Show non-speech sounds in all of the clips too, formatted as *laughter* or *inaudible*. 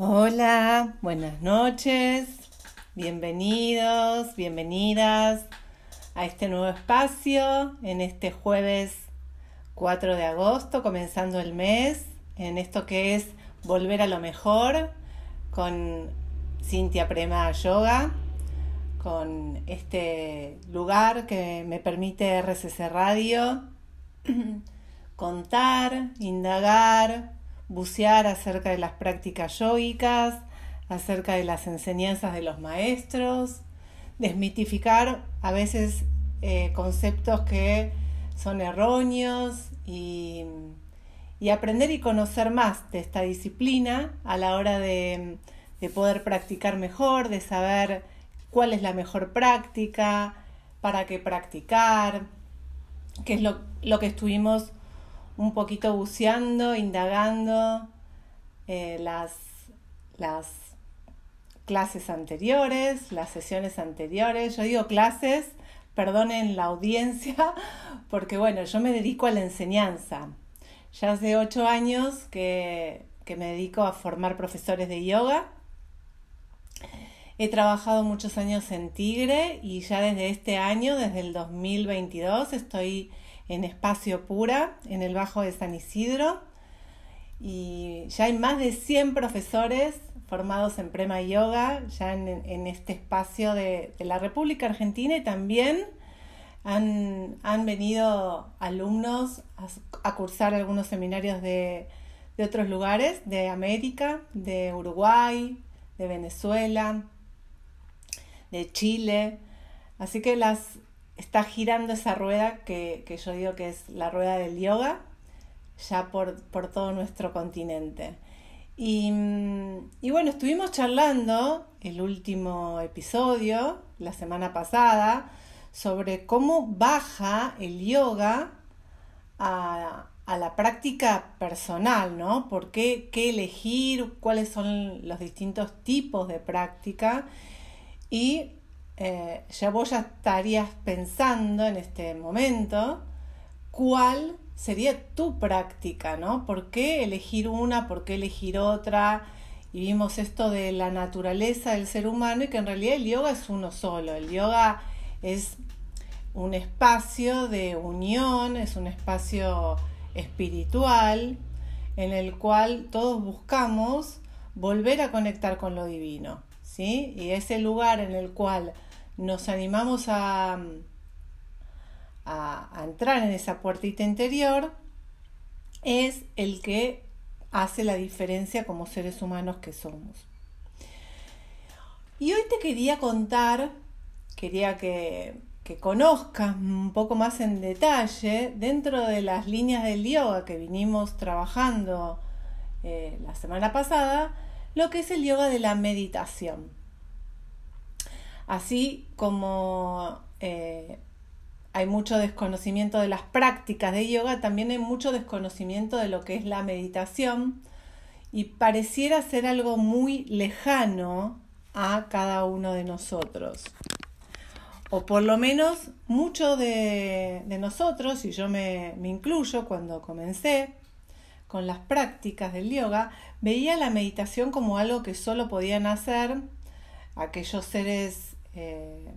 Hola, buenas noches, bienvenidos, bienvenidas a este nuevo espacio en este jueves 4 de agosto, comenzando el mes, en esto que es Volver a lo Mejor con Cintia Prema Yoga, con este lugar que me permite RCC Radio *clears throat* contar, indagar, bucear acerca de las prácticas yógicas, acerca de las enseñanzas de los maestros, desmitificar a veces eh, conceptos que son erróneos y, y, aprender y conocer más de esta disciplina a la hora de, de poder practicar mejor, de saber cuál es la mejor práctica, para qué practicar, que es lo, lo que estuvimos un poquito buceando, indagando eh, las, las clases anteriores, las sesiones anteriores. Yo digo clases, perdonen la audiencia, *laughs* porque bueno, yo me dedico a la enseñanza. Ya hace ocho años que, que me dedico a formar profesores de yoga. He trabajado muchos años en Tigre y ya desde este año, desde el 2022, estoy en Espacio Pura, en el Bajo de San Isidro. Y ya hay más de 100 profesores formados en Prema Yoga, ya en, este espacio de, la República Argentina y también han, venido alumnos a, cursar algunos seminarios de, de otros lugares, de América, de Uruguay, de Venezuela, de Chile. Así que las, está girando esa rueda que, yo digo que es la rueda del yoga, ya por, todo nuestro continente. Y, y, bueno, estuvimos charlando el último episodio, la semana pasada, sobre cómo baja el yoga a, a la práctica personal, ¿no? ¿Por qué, qué elegir? ¿Cuáles son los distintos tipos de práctica? Y eh, ya vos ya estarías pensando en este momento cuál sería tu práctica, ¿no? ¿Por qué elegir una? ¿Por qué elegir otra? Y vimos esto de la naturaleza del ser humano y que en realidad el yoga es uno solo. El yoga es un espacio de unión, es un espacio espiritual en el cual todos buscamos volver a conectar con lo divino, ¿sí? Y ese lugar en el cual nos animamos a, entrar en esa puertita interior, es el que hace la diferencia como seres humanos que somos. Y hoy te quería contar, quería que, que, conozcas un poco más en detalle, dentro de las líneas del yoga que vinimos trabajando eh, la semana pasada, lo que es el yoga de la meditación. Así como eh, hay mucho desconocimiento de las prácticas de yoga, también hay mucho desconocimiento de lo que es la meditación y pareciera ser algo muy lejano a cada uno de nosotros. O por lo menos muchos de, nosotros, y yo me, me incluyo cuando comencé con las prácticas del yoga, veía la meditación como algo que solo podían hacer aquellos seres eh,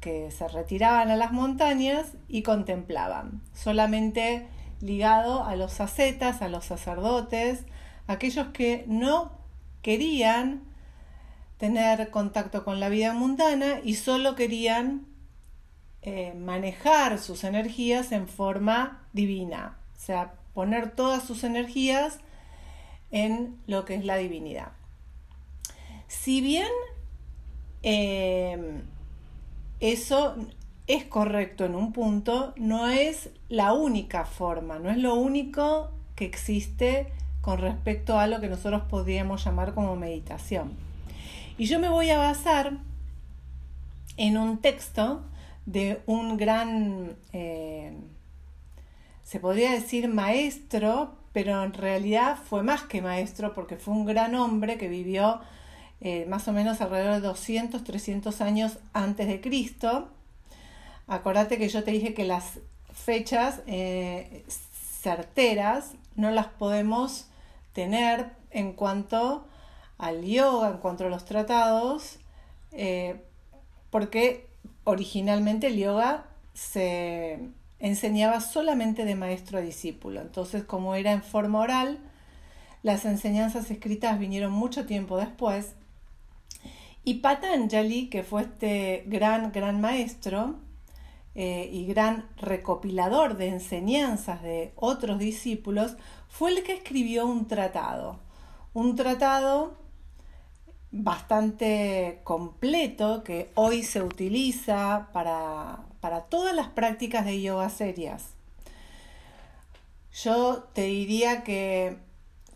que se retiraban a las montañas y contemplaban, solamente ligado a los ascetas, a los sacerdotes, aquellos que no querían tener contacto con la vida mundana y solo querían eh, manejar sus energías en forma divina, o sea, poner todas sus energías en lo que es la divinidad. Si bien Em, eso es correcto en un punto, no es la única forma, no es lo único que existe con respecto a lo que nosotros podríamos llamar como meditación. Y yo me voy a basar en un texto de un gran, eh, se podría decir maestro, pero en realidad fue más que maestro porque fue un gran hombre que vivió eh, más o menos alrededor de 200, 300 años antes de Cristo. Acordate que yo te dije que las fechas eh, certeras no las podemos tener en cuanto al yoga en cuanto a los tratados, eh, porque originalmente el yoga se enseñaba solamente de maestro a discípulo. Entonces, como era en forma oral, las enseñanzas escritas vinieron mucho tiempo después. Y Patanjali, que fue este gran, gran maestro eh, y gran recopilador de enseñanzas de otros discípulos, fue el que escribió un tratado. Un tratado bastante completo que hoy se utiliza para, para todas las prácticas de yoga serias. Yo te diría que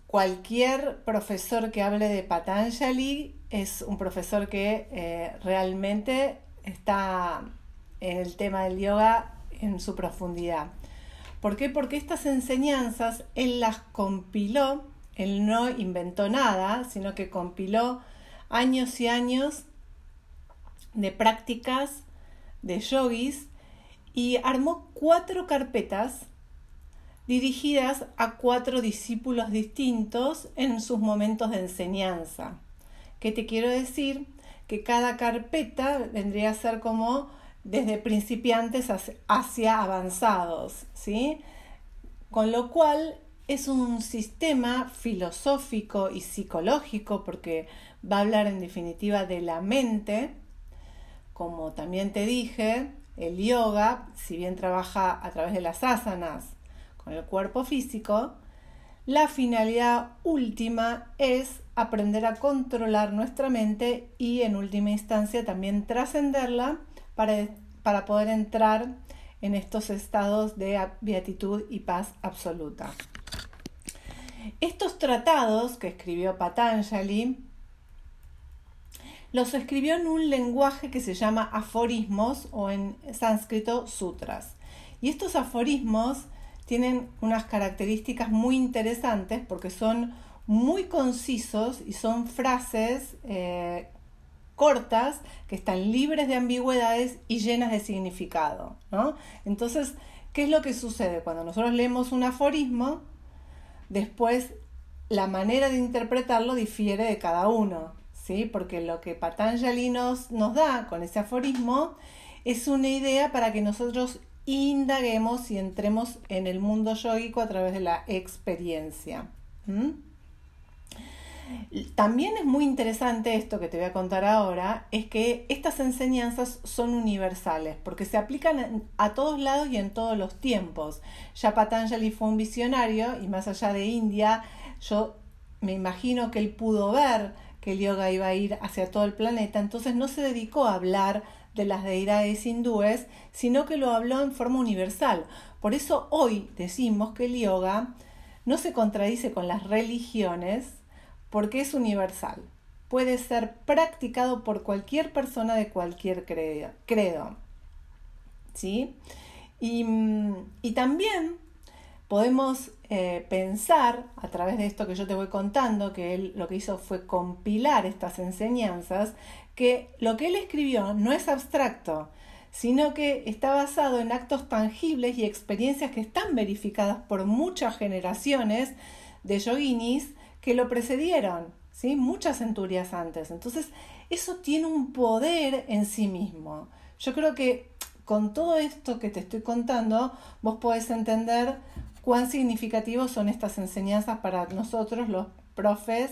cualquier profesor que hable de Patanjali es un profesor que eh, realmente está en el tema del yoga en su profundidad. ¿Por qué? Porque estas enseñanzas él las compiló, él no inventó nada, sino que compiló años y años de prácticas de yogis y armó cuatro carpetas dirigidas a cuatro discípulos distintos en sus momentos de enseñanza. ¿Qué te quiero decir? Que cada carpeta vendría a ser como desde principiantes hacia avanzados, ¿sí? Con lo cual es un sistema filosófico y psicológico porque va a hablar en definitiva de la mente, como también te dije, el yoga, si bien trabaja a través de las asanas con el cuerpo físico, la finalidad última es aprender a controlar nuestra mente y en última instancia también trascenderla para, para poder entrar en estos estados de beatitud y paz absoluta. Estos tratados que escribió Patanjali los escribió en un lenguaje que se llama aforismos o en sánscrito sutras. Y estos aforismos tienen unas características muy interesantes porque son muy concisos y son frases eh, cortas que están libres de ambigüedades y llenas de significado. Entonces, ¿qué es lo que sucede? Cuando nosotros leemos un aforismo, después la manera de interpretarlo difiere de cada uno. Porque lo que Patanjali nos, nos da con ese aforismo es una idea para que nosotros indaguemos y entremos en el mundo yógico a través de la experiencia. También es muy interesante esto que te voy a contar ahora, es que estas enseñanzas son universales, porque se aplican a todos lados y en todos los tiempos. Ya Patanjali fue un visionario y más allá de India, yo me imagino que él pudo ver que el yoga iba a ir hacia todo el planeta, entonces no se dedicó a hablar de las deidades hindúes, sino que lo habló en forma universal. Por eso hoy decimos que el yoga no se contradice con las religiones porque es universal. Puede ser practicado por cualquier persona de cualquier credo. ¿Sí? Y, mm, y también podemos eh, pensar a través de esto que yo te voy contando, que él lo que hizo fue compilar estas enseñanzas, que lo que él escribió no es abstracto, sino que está basado en actos tangibles y experiencias que están verificadas por muchas generaciones de yoginis que lo precedieron, ¿sí? muchas centurias antes. Entonces, eso tiene un poder en sí mismo. Yo creo que con todo esto que te estoy contando, vos podés entender cuán significativos son estas enseñanzas para nosotros los profes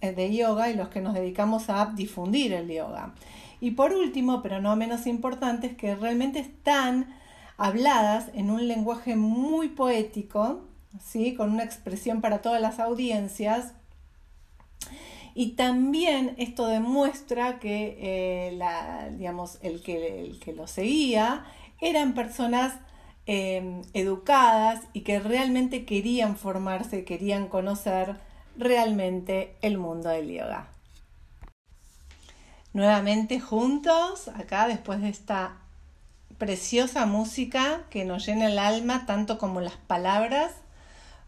eh, de yoga y los que nos dedicamos a difundir el yoga. Y por último, pero no menos importante, es que realmente están habladas en un lenguaje muy poético, ¿sí? con una expresión para todas las audiencias. Y también esto demuestra que eh, la, digamos, el, que, el que lo seguía eran personas Em, educadas y que realmente querían formarse, querían conocer realmente el mundo del yoga. Nuevamente juntos, acá después de esta preciosa música que nos llena el alma tanto como las palabras,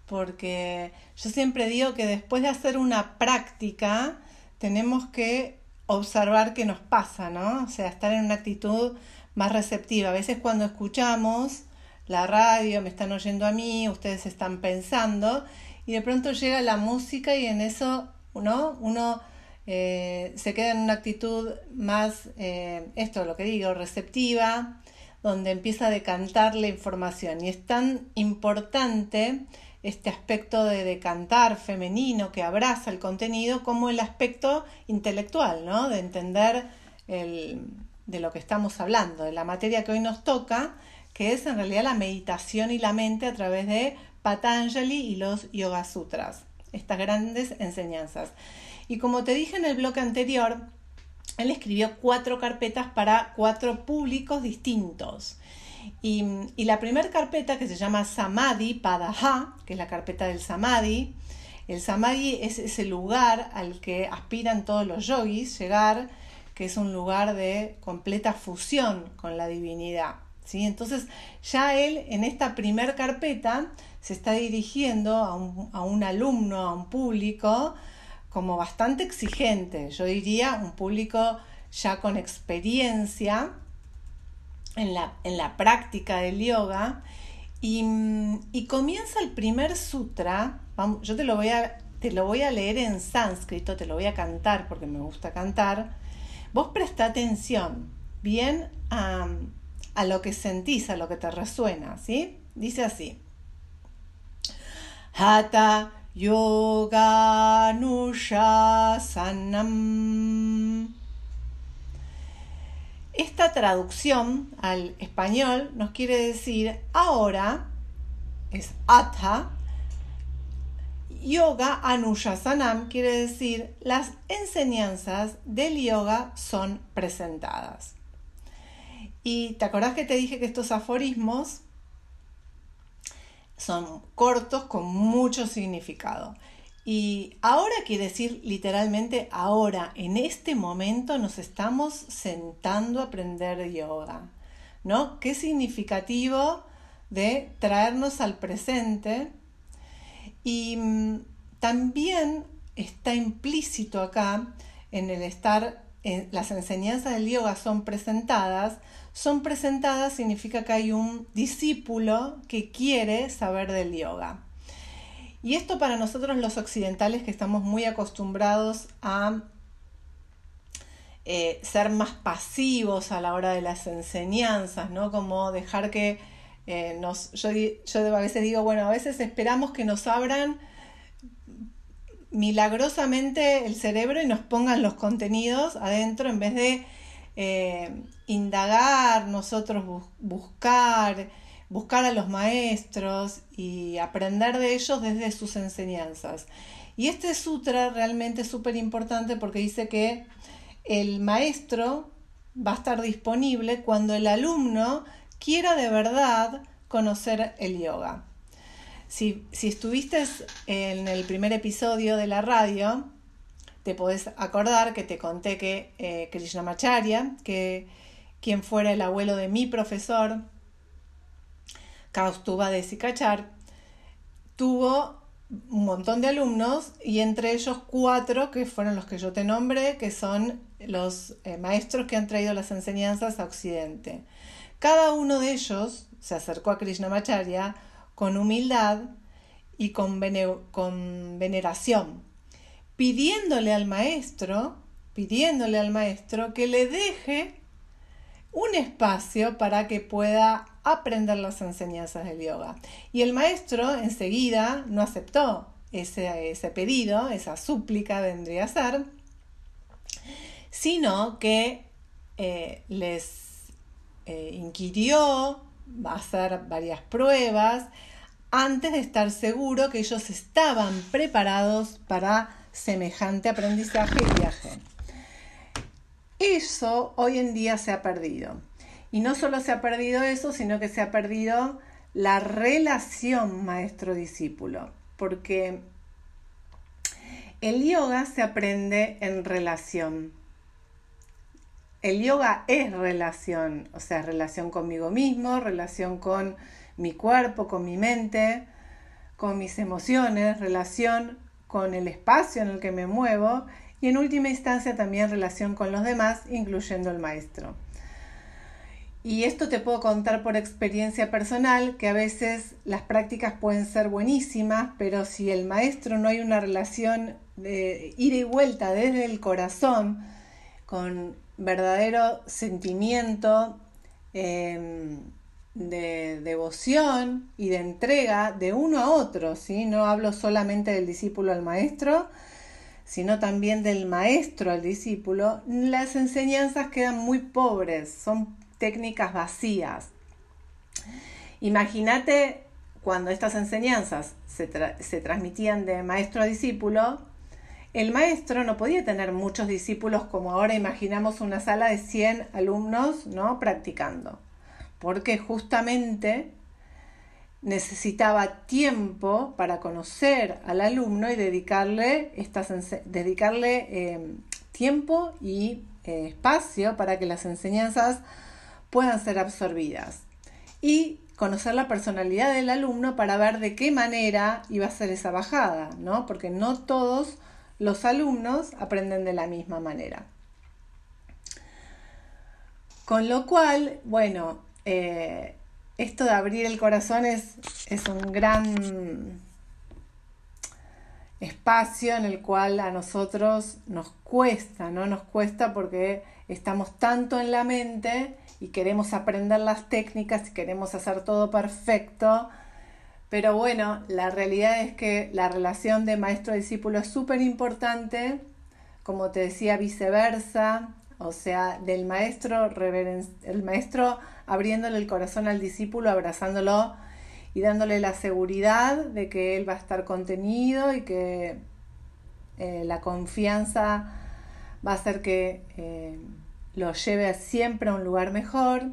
porque yo siempre digo que después de hacer una práctica tenemos que observar qué nos pasa, ¿no? O sea, estar en una actitud más receptiva. A veces cuando escuchamos la radio, me están oyendo a mí, ustedes están pensando y de pronto llega la música y en eso ¿no? Uno eh, se queda en una actitud más, eh, esto lo que digo, receptiva, donde empieza a decantar la información. Y es tan importante este aspecto de decantar femenino que abraza el contenido como el aspecto intelectual, ¿no? De entender de lo que estamos hablando, de la materia que hoy nos toca, que es en realidad la meditación y la mente a través de Patanjali y los Yoga Sutras, estas grandes enseñanzas. Y como te dije en el bloque anterior, él escribió cuatro carpetas para cuatro públicos distintos. Y, la primera carpeta, que se llama Samadhi Padaha, que es la carpeta del Samadhi, el Samadhi es ese lugar al que aspiran todos los yogis llegar, que es un lugar de completa fusión con la divinidad. ¿sí? Entonces, ya él en esta primera carpeta se está dirigiendo a un, a un alumno, a un público, como bastante exigente, yo diría un público ya con experiencia en la, en la práctica del yoga y, comienza el primer sutra, yo te lo, voy a, te lo voy a leer en sánscrito, te lo voy a cantar porque me gusta cantar, vos presta atención bien a, a lo que sentís, a lo que te resuena, ¿sí? Dice así. Hata Yoga Sanam. Esta traducción al español nos quiere decir ahora, es Atha, Yoga Sanam quiere decir las enseñanzas del yoga son presentadas. Y te acordás que te dije que estos aforismos son cortos con mucho significado. Y ahora quiere decir literalmente ahora, en este momento nos estamos sentando a aprender yoga. ¿No? Qué significativo de traernos al presente. Y mm, también está implícito acá en el estar, las enseñanzas del yoga son presentadas son presentadas significa que hay un discípulo que quiere saber del yoga. Y esto para nosotros los occidentales que estamos muy acostumbrados a eh, ser más pasivos a la hora de las enseñanzas, ¿no? Como dejar que eh, nos... Yo, yo a veces digo, bueno, a veces esperamos que nos abran milagrosamente el cerebro y nos pongan los contenidos adentro en vez de eh, indagar, nosotros buscar, buscar a los maestros y aprender de ellos desde sus enseñanzas. Y este sutra realmente es súper importante porque dice que el maestro va a estar disponible cuando el alumno quiera de verdad conocer el yoga. Si, si estuviste en el primer episodio de la radio, te podés acordar que te conté que eh, Krishnamacharya, que quien fuera el abuelo de mi profesor, Kaustuba de Sikachar, tuvo un montón de alumnos y entre ellos cuatro que fueron los que yo te nombré, que son los eh, maestros que han traído las enseñanzas a Occidente. Cada uno de ellos se acercó a Krishnamacharya con humildad y con, con veneración, pidiéndole al maestro, pidiéndole al maestro que le deje un espacio para que pueda aprender las enseñanzas del yoga. Y el maestro enseguida no aceptó ese, ese pedido, esa súplica vendría a ser, sino que eh, les eh, inquirió, va a hacer varias pruebas, antes de estar seguro que ellos estaban preparados para semejante aprendizaje y viaje. Eso hoy en día se ha perdido. Y no solo se ha perdido eso, sino que se ha perdido la relación maestro-discípulo. Porque el yoga se aprende en relación. El yoga es relación, o sea, relación conmigo mismo, relación con mi cuerpo, con mi mente, con mis emociones, relación con el espacio en el que me muevo y en última instancia también relación con los demás, incluyendo el maestro. Y esto te puedo contar por experiencia personal, que a veces las prácticas pueden ser buenísimas, pero si el maestro no hay una relación de ida y vuelta desde el corazón, con verdadero sentimiento em, de devoción y de entrega de uno a otro, ¿sí? No hablo solamente del discípulo al maestro, sino también del maestro al discípulo, las enseñanzas quedan muy pobres, son técnicas vacías. Imagínate cuando estas enseñanzas se, se, transmitían de maestro a discípulo, el maestro no podía tener muchos discípulos como ahora imaginamos una sala de 100 alumnos ¿no? practicando, porque justamente necesitaba tiempo para conocer al alumno y dedicarle, estas, dedicarle em, tiempo y eh, espacio para que las enseñanzas puedan ser absorbidas. Y conocer la personalidad del alumno para ver de qué manera iba a ser esa bajada, ¿no? Porque no todos los alumnos aprenden de la misma manera. Con lo cual, bueno, eh, esto de abrir el corazón es, es un gran espacio en el cual a nosotros nos cuesta, ¿no? Nos cuesta porque estamos tanto en la mente y queremos aprender las técnicas y queremos hacer todo perfecto. Pero bueno, la realidad es que la relación de maestro-discípulo es súper importante, como te decía, viceversa, o sea, del maestro, el maestro abriéndole el corazón al discípulo, abrazándolo y dándole la seguridad de que él va a estar contenido y que eh, la confianza va a hacer que eh, lo lleve siempre a un lugar mejor.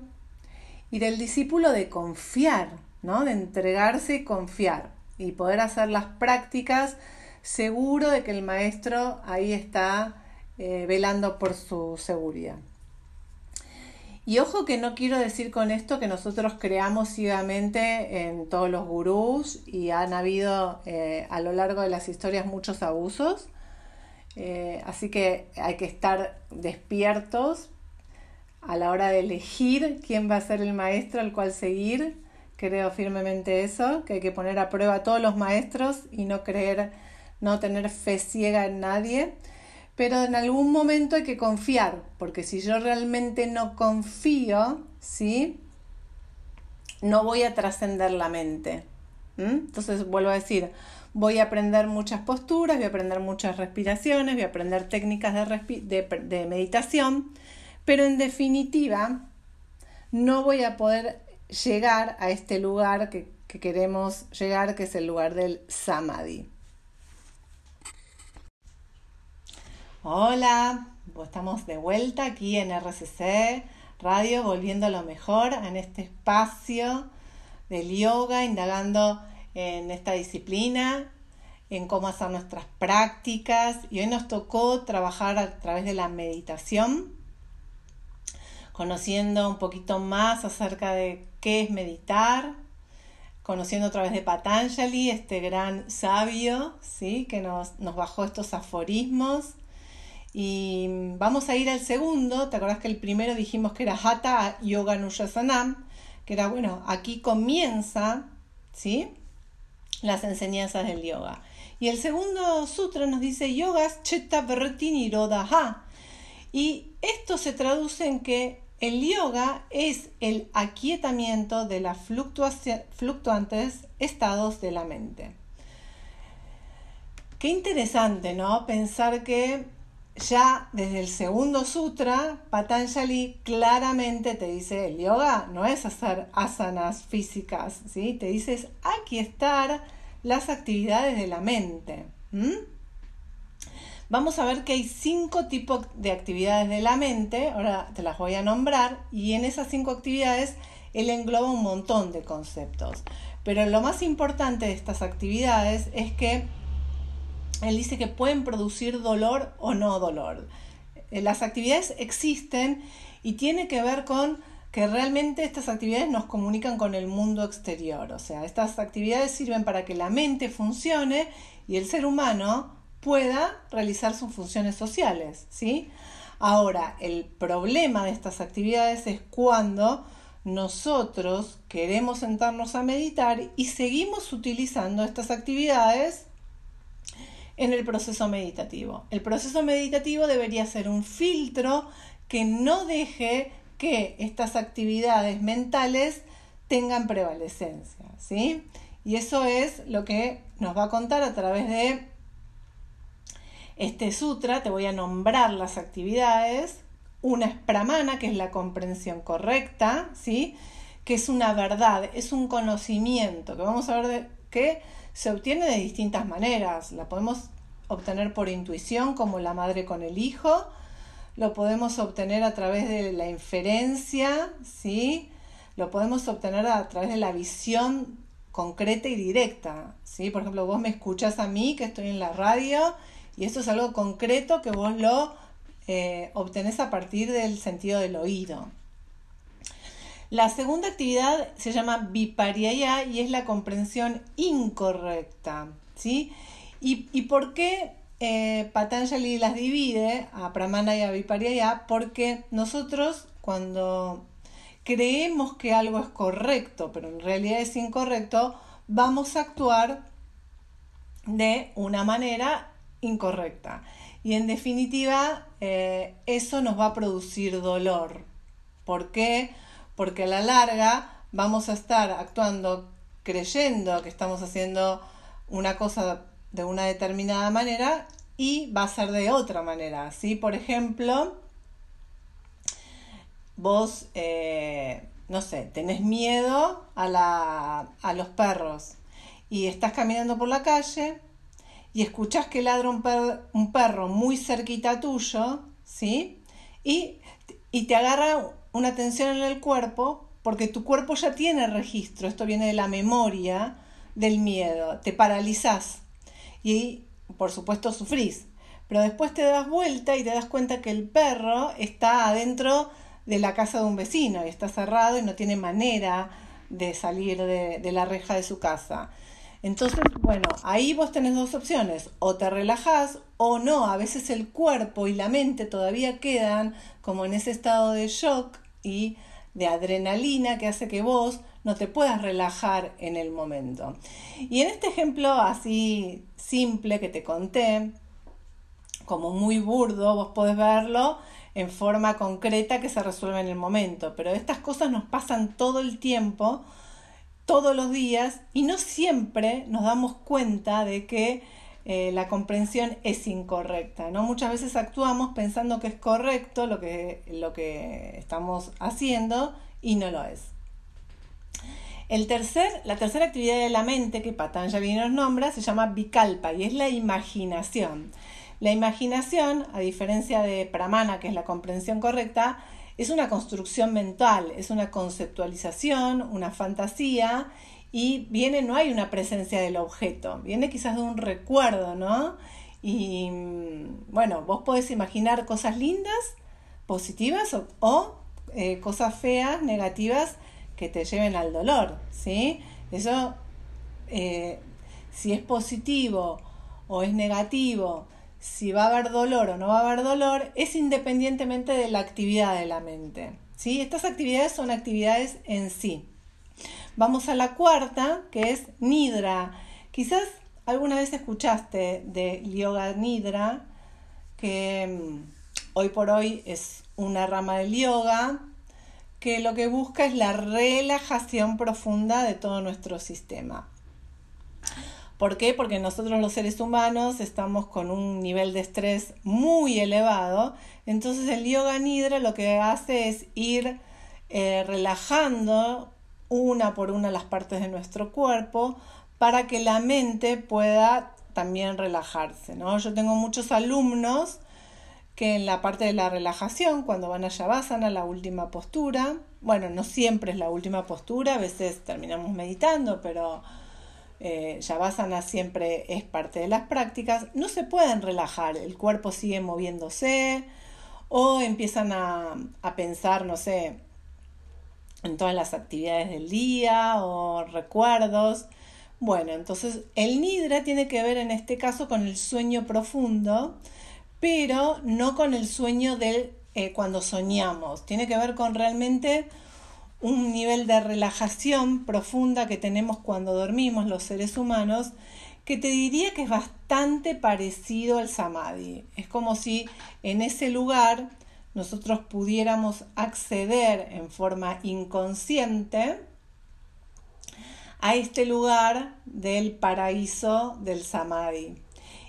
Y del discípulo de confiar, ¿no? De entregarse y confiar y poder hacer las prácticas seguro de que el maestro ahí está eh, velando por su seguridad. Y ojo que no quiero decir con esto que nosotros creamos ciegamente en todos los gurús y han habido eh, a lo largo de las historias muchos abusos. Eh, así que hay que estar despiertos a la hora de elegir quién va a ser el maestro al cual seguir. Creo firmemente eso, que hay que poner a prueba a todos los maestros y no creer, no tener fe ciega en nadie pero en algún momento hay que confiar, porque si yo realmente no confío, ¿sí? No voy a trascender la mente. Entonces, vuelvo a decir, voy a aprender muchas posturas, voy a aprender muchas respiraciones, voy a aprender técnicas de, meditación, pero en definitiva, no voy a poder llegar a este lugar que queremos llegar, que es el lugar del samadhi. Hola, estamos de vuelta aquí en RCC Radio, volviendo a lo mejor en este espacio del yoga, indagando en esta disciplina, en cómo hacer nuestras prácticas. Y hoy nos tocó trabajar a través de la meditación, conociendo un poquito más acerca de qué es meditar, conociendo a través de Patanjali, este gran sabio, ¿sí? que nos, nos bajó estos aforismos y vamos a ir al segundo, ¿te acordás que el primero dijimos que era Hatha Yoga Nuyasanam? Que era, bueno, aquí comienza, ¿sí? Las enseñanzas del yoga. Y el segundo sutra nos dice Yogas Chetta Vritti Nirodha. Y esto se traduce en que el yoga es el aquietamiento de las fluctuantes estados de la mente. Qué interesante, ¿no? Pensar que ya desde el segundo sutra, Patanjali claramente te dice, el yoga no es hacer asanas físicas, ¿sí? Te dice, es estar las actividades de la mente. Vamos a ver que hay cinco tipos de actividades de la mente, ahora te las voy a nombrar, y en esas cinco actividades él engloba un montón de conceptos. Pero lo más importante de estas actividades es que él dice que pueden producir dolor o no dolor. Eh, las actividades existen y tiene que ver con que realmente estas actividades nos comunican con el mundo exterior. O sea, estas actividades sirven para que la mente funcione y el ser humano pueda realizar sus funciones sociales, ¿sí? Ahora, el problema de estas actividades es cuando nosotros queremos sentarnos a meditar y seguimos utilizando estas actividades en el proceso meditativo. El proceso meditativo debería ser un filtro que no deje que estas actividades mentales tengan prevalecencia, ¿sí? Y eso es lo que nos va a contar a través de este sutra. Te voy a nombrar las actividades una es pramana, que es la comprensión correcta, ¿sí? que es una verdad, es un conocimiento, que vamos a ver de, que se obtiene de distintas maneras. La podemos obtener por intuición, como la madre con el hijo, lo podemos obtener a través de la inferencia, ¿sí? lo podemos obtener a través de la visión concreta y directa. ¿sí? Por ejemplo, vos me escuchás a mí, que estoy en la radio, y esto es algo concreto que vos lo eh, obtenés a partir del sentido del oído. La segunda actividad se llama Vipariaya y es la comprensión incorrecta. ¿sí? ¿Y, por qué eh, Patanjali las divide a Pramana y a Vipariaya? Porque nosotros cuando creemos que algo es correcto, pero en realidad es incorrecto, vamos a actuar de una manera incorrecta. Y en definitiva, eh, eso nos va a producir dolor. ¿Por qué? Porque a la larga vamos a estar actuando creyendo que estamos haciendo una cosa de una determinada manera y va a ser de otra manera. ¿sí? Por ejemplo, vos, eh, no sé, tenés miedo a, la, a los perros y estás caminando por la calle y escuchás que ladra un, perro muy cerquita tuyo, ¿sí? Y, y te agarra una tensión en el cuerpo porque tu cuerpo ya tiene registro, esto viene de la memoria del miedo, te paralizás y por supuesto sufrís, pero después te das vuelta y te das cuenta que el perro está adentro de la casa de un vecino y está cerrado y no tiene manera de salir de, la reja de su casa. Entonces, bueno, ahí vos tenés dos opciones, o te relajás o no, a veces el cuerpo y la mente todavía quedan como en ese estado de shock y de adrenalina que hace que vos no te puedas relajar en el momento. Y en este ejemplo así simple que te conté, como muy burdo, vos podés verlo en forma concreta que se resuelve en el momento, pero estas cosas nos pasan todo el tiempo todos los días y no siempre nos damos cuenta de que eh, la comprensión es incorrecta. ¿no? Muchas veces actuamos pensando que es correcto lo que, lo que estamos haciendo y no lo es. El tercer, la tercera actividad de la mente que Patanjali nos nombra se llama Vikalpa y es la imaginación. La imaginación, a diferencia de Pramana, que es la comprensión correcta, es una construcción mental, es una conceptualización, una fantasía y viene, no hay una presencia del objeto, viene quizás de un recuerdo, ¿no? Y bueno, vos podés imaginar cosas lindas, positivas o, eh, cosas feas, negativas que te lleven al dolor, ¿sí? Eso, eh, si es positivo o es negativo, si va a haber dolor o no va a haber dolor es independientemente de la actividad de la mente. ¿sí? Estas actividades son actividades en sí. Vamos a la cuarta, que es Nidra. Quizás alguna vez escuchaste de Yoga Nidra, que mm, hoy por hoy es una rama del yoga, que lo que busca es la relajación profunda de todo nuestro sistema. ¿Por qué? Porque nosotros los seres humanos estamos con un nivel de estrés muy elevado. Entonces el yoga nidra lo que hace es ir eh, relajando una por una las partes de nuestro cuerpo para que la mente pueda también relajarse. ¿no? Yo tengo muchos alumnos que en la parte de la relajación, cuando van a Shavasana, la última postura, bueno, no siempre es la última postura, a veces terminamos meditando, pero eh, siempre es parte de las prácticas, no se pueden relajar, el cuerpo sigue moviéndose o empiezan a, a pensar, no sé, en todas las actividades del día o recuerdos. Bueno, entonces el nidra tiene que ver en este caso con el sueño profundo, pero no con el sueño de eh, cuando soñamos. Tiene que ver con realmente un nivel de relajación profunda que tenemos cuando dormimos los seres humanos, que te diría que es bastante parecido al samadhi. Es como si en ese lugar nosotros pudiéramos acceder en forma inconsciente a este lugar del paraíso del samadhi.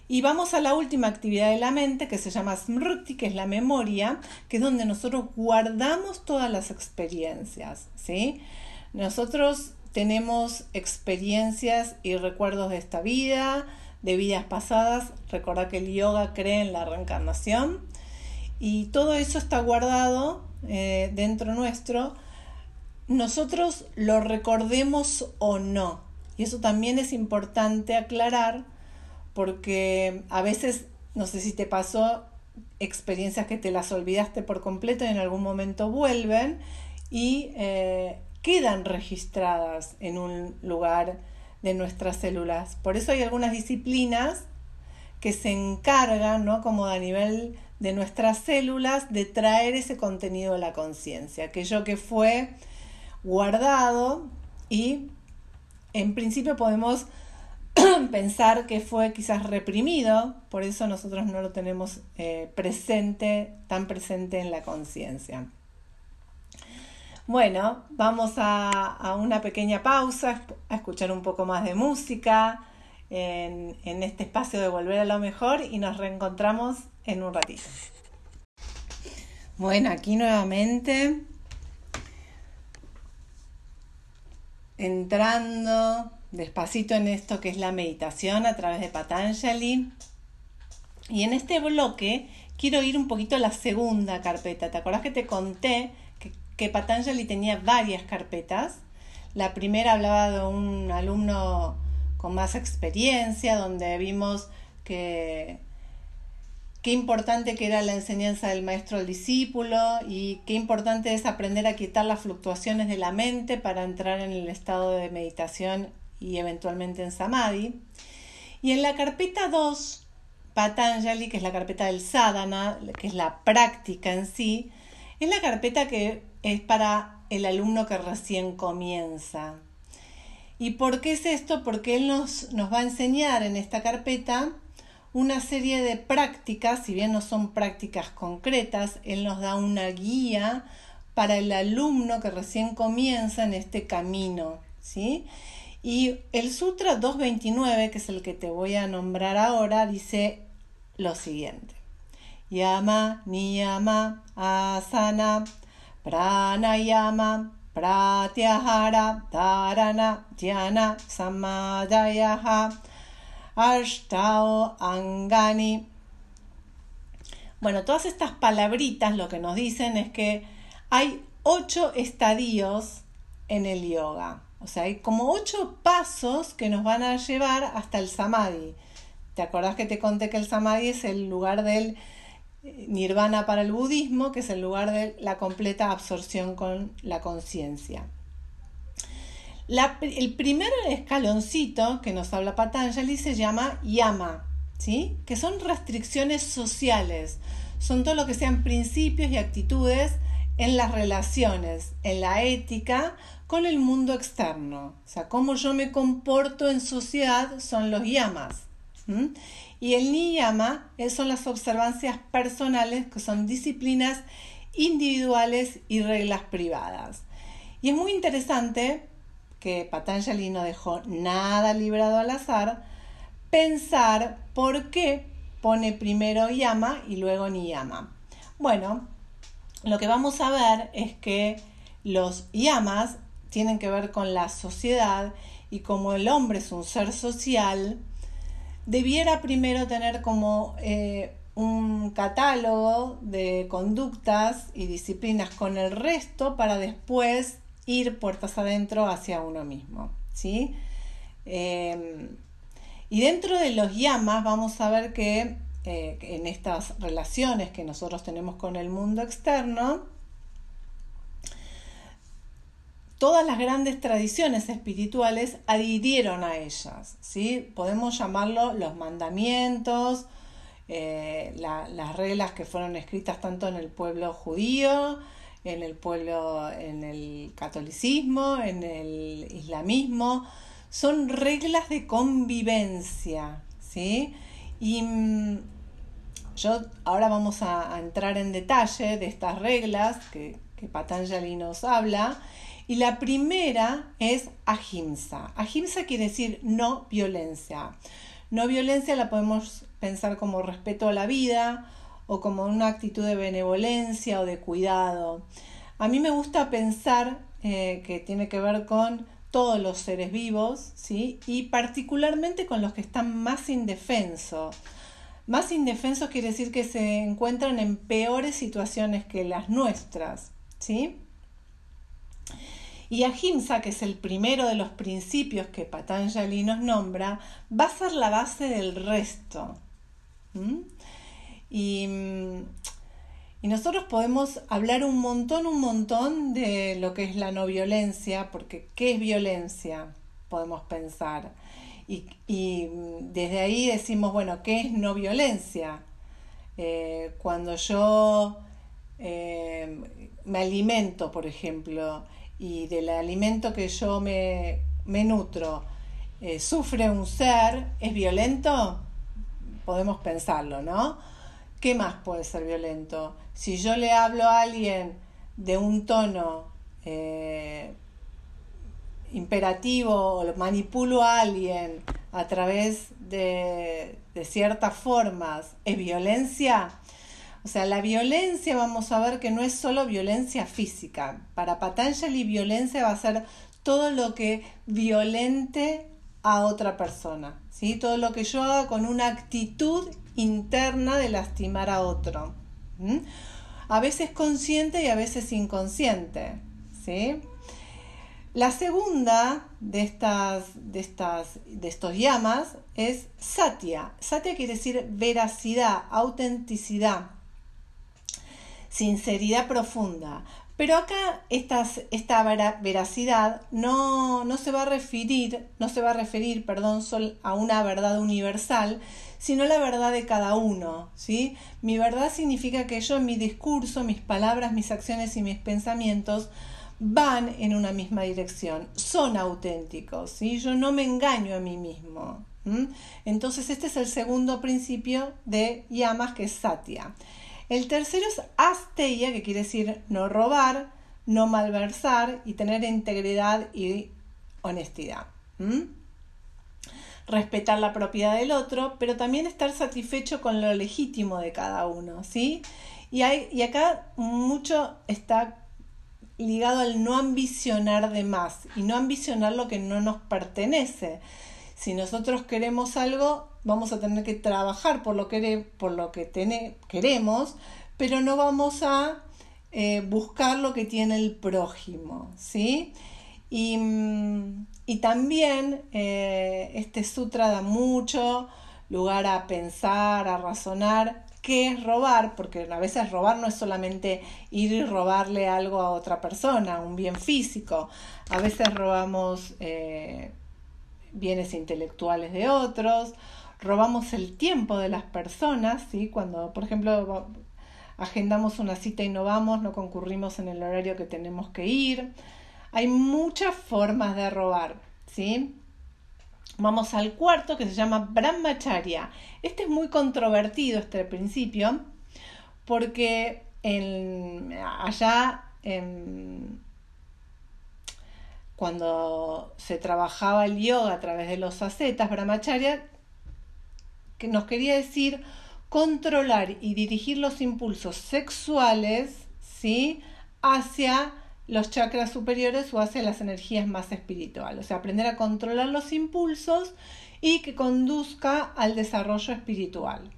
Y vamos a la última actividad de la mente que se llama Smriti, que es la memoria, que es donde nosotros guardamos todas las experiencias. ¿sí? Nosotros tenemos experiencias y recuerdos de esta vida, de vidas pasadas. Recuerda que el yoga cree en la reencarnación y todo eso está guardado eh, dentro nuestro. Nosotros lo recordemos o no. Y eso también es importante aclarar porque a veces, no sé si te pasó, experiencias que te las olvidaste por completo y en algún momento vuelven y eh, quedan registradas en un lugar de nuestras células. Por eso hay algunas disciplinas que se encargan, ¿no? como a nivel de nuestras células, de traer ese contenido a la conciencia, aquello que fue guardado y en principio podemos *clears throat* pensar que fue quizás reprimido, por eso nosotros no lo tenemos eh, presente, tan presente en la conciencia. Bueno, vamos a, una pequeña pausa, a escuchar un poco más de música en, este espacio de Volver a lo Mejor y nos reencontramos en un ratito. Bueno, aquí nuevamente entrando despacito en esto que es la meditación a través de Patanjali. Y en este bloque quiero ir un poquito a la segunda carpeta. ¿Te acuerdas que te conté que, que Patanjali tenía varias carpetas? La primera hablaba de un alumno con más experiencia, donde vimos que qué importante que era la enseñanza del maestro al discípulo y qué importante es aprender a quitar las fluctuaciones de la mente para entrar en el estado de meditación y eventualmente en Samadhi. Y en la carpeta 2, Patanjali, que es la carpeta del sadhana, que es la práctica en sí, es la carpeta que es para el alumno que recién comienza. ¿Y por qué es esto? Porque él nos, nos va a enseñar en esta carpeta una serie de prácticas, si bien no son prácticas concretas, él nos da una guía para el alumno que recién comienza en este camino, ¿sí? Y el Sutra 229, que es el que te voy a nombrar ahora, dice lo siguiente. Yama, niyama, asana, pranayama, pratyahara, dharana, dhyana, samadayaha, ashtao, angani. Bueno, todas estas palabritas lo que nos dicen es que hay ocho estadios en el yoga. O sea, hay como ocho pasos que nos van a llevar hasta el samadhi. ¿Te acordás que te conté que el samadhi es el lugar del nirvana para el budismo, que es el lugar de la completa absorción con la conciencia? el primer escaloncito que nos habla Patanjali se llama yama, ¿sí? que son restricciones sociales, son todo lo que sean principios y actitudes en las relaciones, en la ética con el mundo externo. O sea, cómo yo me comporto en sociedad son los yamas. Y el niyama eh, son las observancias personales, que son disciplinas individuales y reglas privadas. Y es muy interesante que Patanjali no dejó nada librado al azar, pensar por qué pone primero yama y luego niyama. Bueno, lo que vamos a ver es que los yamas tienen que ver con la sociedad y como el hombre es un ser social, debiera primero tener como eh, un catálogo de conductas y disciplinas con el resto para después ir puertas adentro hacia uno mismo. ¿sí? Em, y dentro de los yamas vamos a ver que eh, en estas relaciones que nosotros tenemos con el mundo externo, todas las grandes tradiciones espirituales adhirieron a ellas. ¿sí? Podemos llamarlo los mandamientos, eh, las reglas que fueron escritas tanto en el pueblo judío, en el pueblo, en el catolicismo, en el islamismo. Son reglas de convivencia, ¿sí? Y mm, yo ahora vamos a, entrar en detalle de estas reglas que, que Patanjali nos habla. Y la primera es ahimsa. Ahimsa quiere decir no violencia. No violencia la podemos pensar como respeto a la vida o como una actitud de benevolencia o de cuidado. A mí me gusta pensar eh, que tiene que ver con todos los seres vivos, ¿sí? Y particularmente con los que están más indefensos. Más indefensos quiere decir que se encuentran en peores situaciones que las nuestras, ¿sí? Y Ahimsa, que es el primero de los principios que Patanjali nos nombra, va a ser la base del resto. Y, y, nosotros podemos hablar un montón, un montón de lo que es la no violencia, porque ¿qué es violencia? Podemos pensar. Y, y desde ahí decimos, bueno, ¿qué es no violencia? Eh, cuando yo eh, me alimento, por ejemplo, y del alimento que yo me, me nutro eh, sufre un ser, ¿es violento? Podemos pensarlo, ¿no? ¿Qué más puede ser violento? Si yo le hablo a alguien de un tono eh, imperativo o manipulo a alguien a través de, de ciertas formas, ¿es violencia? O sea, la violencia vamos a ver que no es solo violencia física. Para Patanjali violencia va a ser todo lo que violente a otra persona, ¿sí? Todo lo que yo haga con una actitud interna de lastimar a otro. A veces consciente y a veces inconsciente, ¿sí? La segunda de estas, de estas, de estos llamas es satya. Satya quiere decir veracidad, autenticidad sinceridad profunda. Pero acá esta veracidad no, no, se va a referir, no se va a referir, perdón, a una verdad universal, sino a la verdad de cada uno, ¿sí? Mi verdad significa que yo, mi discurso, mis palabras, mis acciones y mis pensamientos van en una misma dirección, son auténticos, ¿sí? Yo no me engaño a mí mismo. Entonces este es el segundo principio de Yamas, que es Satya. El tercero es asteia, que quiere decir no robar, no malversar y tener integridad y honestidad. Respetar la propiedad del otro, pero también estar satisfecho con lo legítimo de cada uno, ¿sí? Y, hay, y acá mucho está ligado al no ambicionar de más y no ambicionar lo que no nos pertenece. Si nosotros queremos algo, vamos a tener que trabajar por lo que, por lo que queremos, pero no vamos a eh, buscar lo que tiene el prójimo, ¿sí? Y, mm, también eh, este sutra da mucho lugar a pensar, a razonar qué es robar, porque a veces robar no es solamente ir y robarle algo a otra persona, un bien físico, a veces robamos eh, bienes intelectuales de otros, robamos el tiempo de las personas, ¿sí? Cuando, por ejemplo, agendamos una cita y no vamos, no concurrimos en el horario que tenemos que ir. Hay muchas formas de robar, ¿sí? Vamos al cuarto que se llama Brahmacharya. Este es muy controvertido, este principio, porque en, allá cuando se trabajaba el yoga a través de los ascetas, Brahmacharya que nos quería decir controlar y dirigir los impulsos sexuales ¿sí? hacia los chakras superiores o hacia las energías más espirituales. O sea, aprender a controlar los impulsos y que conduzca al desarrollo espiritual.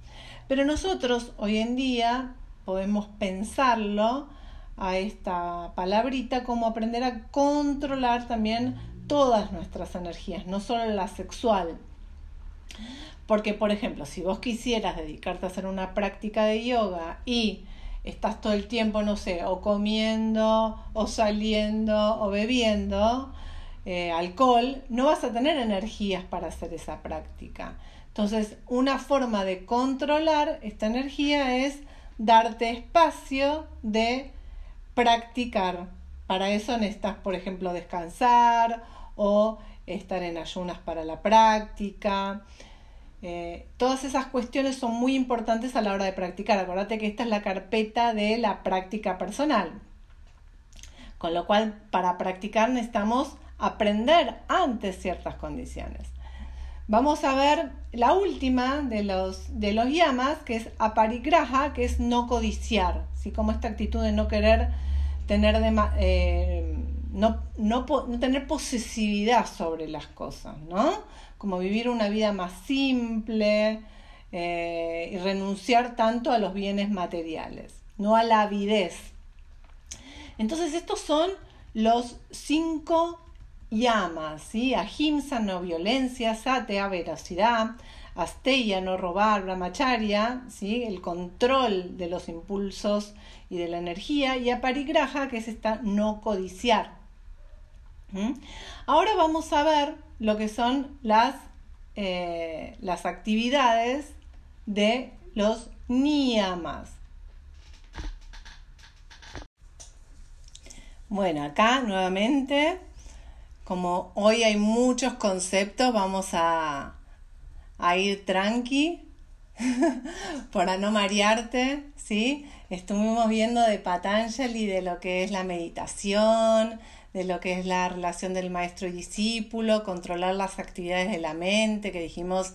Pero nosotros hoy en día podemos pensarlo a esta palabrita como aprender a controlar también todas nuestras energías, no solo la sexual. Porque, por ejemplo, si vos quisieras dedicarte a hacer una práctica de yoga y estás todo el tiempo, no sé, o comiendo, o saliendo, o bebiendo eh, alcohol, no vas a tener energías para hacer esa práctica. Entonces, una forma de controlar esta energía es darte espacio de practicar. Para eso necesitas, por ejemplo, descansar o estar en ayunas para la práctica. Eh, todas esas cuestiones son muy importantes a la hora de practicar. Acuérdate que esta es la carpeta de la práctica personal. Con lo cual, para practicar necesitamos aprender antes ciertas condiciones. Vamos a ver la última de los, de los yamas, que es aparigraha, que es no codiciar, ¿sí? como esta actitud de no querer tener, de, eh, no, no, tener posesividad sobre las cosas, ¿no? Como vivir una vida más simple eh, y renunciar tanto a los bienes materiales, no a la avidez. Entonces estos son los cinco llamas, ¿sí? Ahimsa, no violencia, satea, veracidad, asteya, no robar, brahmacharya, ¿sí? El control de los impulsos y de la energía, y aparigraha, que es esta no codiciar. Ahora vamos a ver lo que son las, eh, las actividades de los niyamas. Bueno, acá nuevamente como hoy hay muchos conceptos, vamos a, ir tranqui *laughs* para no marearte, ¿sí? Estuvimos viendo de Patanjali de lo que es la meditación, de lo que es la relación del maestro y discípulo, controlar las actividades de la mente, que dijimos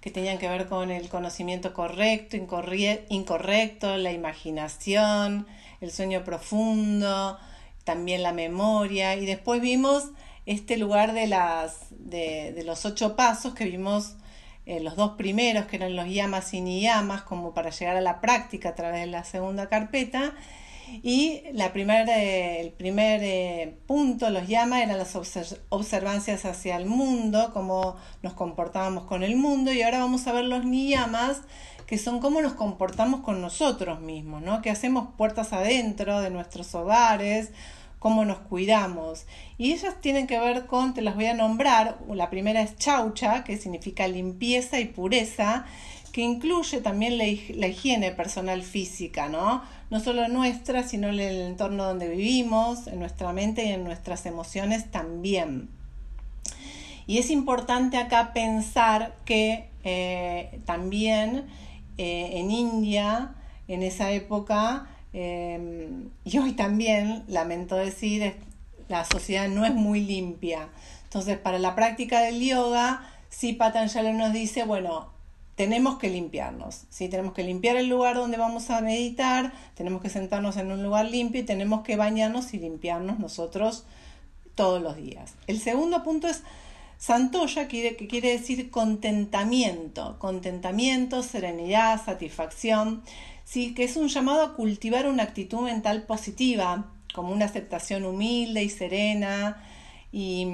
que tenían que ver con el conocimiento correcto, incorrecto, la imaginación, el sueño profundo, también la memoria, y después vimos este lugar de, las, de, los ocho pasos que vimos eh, los dos primeros, que eran los yamas y niyamas, como para llegar a la práctica a través de la segunda carpeta. Y la el primer eh, punto, los llamas, eran las observancias hacia el mundo, cómo nos comportábamos con el mundo. Y ahora vamos a ver los niyamas, que son cómo nos comportamos con nosotros mismos, ¿no? Que hacemos puertas adentro de nuestros hogares cómo nos cuidamos. Y ellas tienen que ver con, te las voy a nombrar, la primera es chaucha, que significa limpieza y pureza, que incluye también la, higiene personal física, ¿no? No solo nuestra, sino el entorno donde vivimos, en nuestra mente y en nuestras emociones también. Y es importante acá pensar que eh, también eh, en India, en esa época, Em, y hoy también, lamento decir, la sociedad no es muy limpia. Entonces, para la práctica del yoga, sí Patanjali nos dice, bueno, tenemos que limpiarnos, ¿sí? tenemos que limpiar el lugar donde vamos a meditar, tenemos que sentarnos en un lugar limpio y tenemos que bañarnos y limpiarnos nosotros todos los días. El segundo punto es Santoya, que quiere decir contentamiento, contentamiento, serenidad, satisfacción. Sí, que es un llamado a cultivar una actitud mental positiva, como una aceptación humilde y serena, y,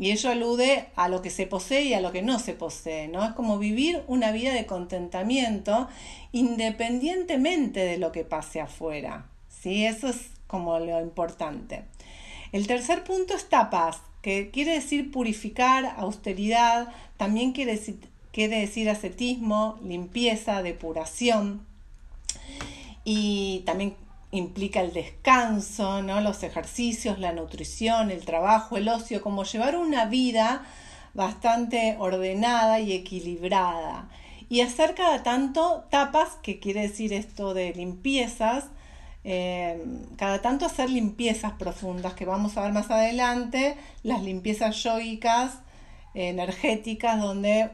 ello alude a lo que se posee y a lo que no se posee, ¿no? Es como vivir una vida de contentamiento independientemente de lo que pase afuera, ¿sí? Eso es como lo importante. El tercer punto es tapas, que quiere decir purificar, austeridad, también quiere decir, quiere decir ascetismo, limpieza, depuración y también implica el descanso, ¿no? los ejercicios, la nutrición, el trabajo, el ocio, como llevar una vida bastante ordenada y equilibrada. Y hacer cada tanto tapas, que quiere decir esto de limpiezas, eh, cada tanto hacer limpiezas profundas, que vamos a ver más adelante, las limpiezas yogicas, energéticas, donde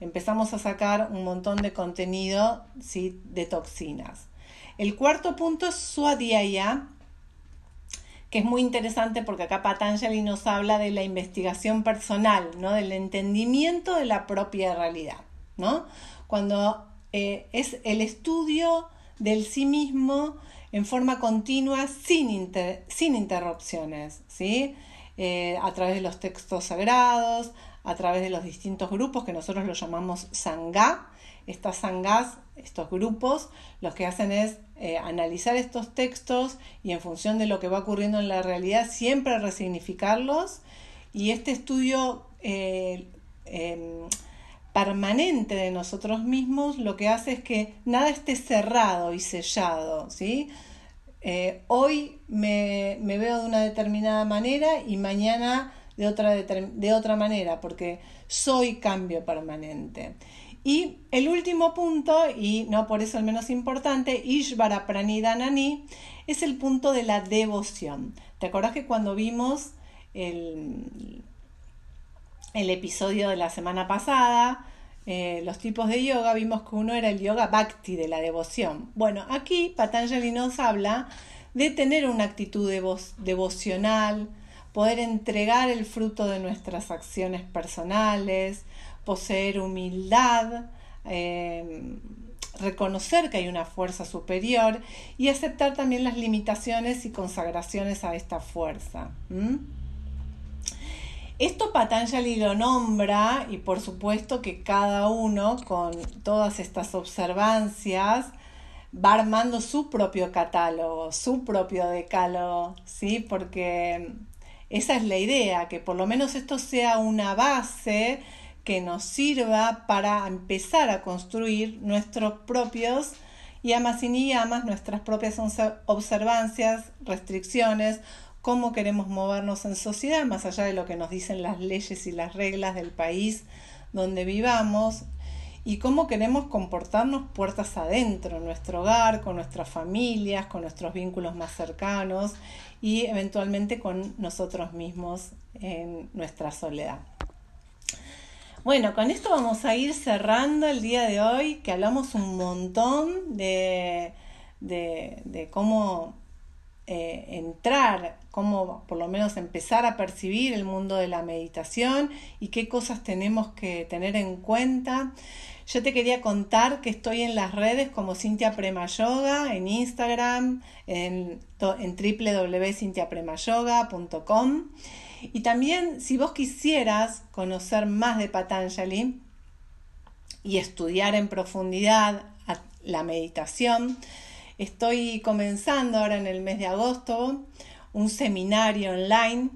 empezamos a sacar un montón de contenido ¿sí? de toxinas. El cuarto punto es Swadhyaya, que es muy interesante porque acá Patanjali nos habla de la investigación personal, ¿no? del entendimiento de la propia realidad. ¿no? Cuando eh, es el estudio del sí mismo en forma continua sin, sin interrupciones, ¿sí? Eh, a través de los textos sagrados, a través de los distintos grupos que nosotros los llamamos Sangha. Estas Sanghas, estos grupos, lo que hacen es eh, analizar estos textos y en función de lo que va ocurriendo en la realidad siempre resignificarlos y este estudio eh, permanente de nosotros mismos lo que hace es que nada esté cerrado y sellado, ¿sí? eh, hoy me, veo de una determinada manera y mañana de otra, de otra manera, porque soy cambio permanente. Y el último punto, y no por eso el menos importante, Ishvara Pranidanani, es el punto de la devoción. ¿Te acordás que cuando vimos el, el episodio de la semana pasada, eh, los tipos de yoga, vimos que uno era el yoga bhakti de la devoción. Bueno, aquí Patanjali nos habla de tener una actitud devocional, poder entregar el fruto de nuestras acciones personales, poseer humildad, eh, reconocer que hay una fuerza superior y aceptar también las limitaciones y consagraciones a esta fuerza. Esto Patanjali lo nombra y por supuesto que cada uno con todas estas observancias va armando su propio catálogo, su propio decálogo, ¿sí? Porque esa es la idea, que por lo menos esto sea una base que nos sirva para empezar a construir nuestros propios yamas y ni yamas, nuestras propias observancias, restricciones, cómo queremos movernos en sociedad, más allá de lo que nos dicen las leyes y las reglas del país donde vivamos, y cómo queremos comportarnos puertas adentro, en nuestro hogar, con nuestras familias, con nuestros vínculos más cercanos y eventualmente con nosotros mismos en nuestra soledad. Bueno, con esto vamos a ir cerrando el día de hoy, que hablamos un montón de, de cómo eh, entrar, cómo por lo menos empezar a percibir el mundo de la meditación y qué cosas tenemos que tener en cuenta. Yo te quería contar que estoy en las redes como Cintia Prema Yoga, en Instagram, en, en www.cintiapremayoga.com. Y también si vos quisieras conocer más de Patanjali y estudiar en profundidad la meditación, Estoy comenzando ahora en el mes de agosto un seminario online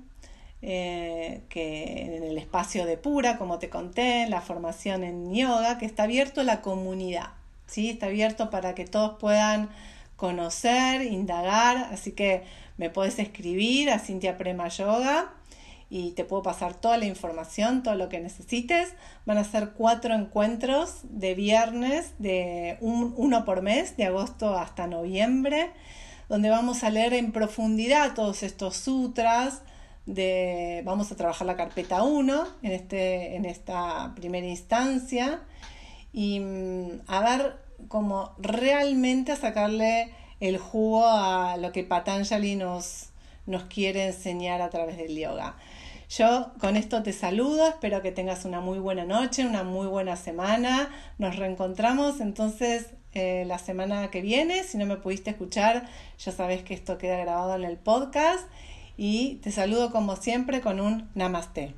eh, que en el espacio de Pura, como te conté, la formación en yoga, que está abierto a la comunidad, ¿sí? está abierto para que todos puedan conocer, indagar, así que me puedes escribir a Cintia Prema Yoga y te puedo pasar toda la información, todo lo que necesites. Van a ser cuatro encuentros de viernes, de uno por mes, de agosto hasta noviembre, donde vamos a leer en profundidad todos estos sutras. De, vamos a trabajar la carpeta 1 en, este, en esta primera instancia y mm, a ver cómo realmente sacarle el jugo a lo que Patanjali nos, nos quiere enseñar a través del yoga. Yo con esto te saludo, espero que tengas una muy buena noche, una muy buena semana. Nos reencontramos entonces eh, la semana que viene. Si no me pudiste escuchar, ya sabes que esto queda grabado en el podcast. Y te saludo como siempre con un namaste.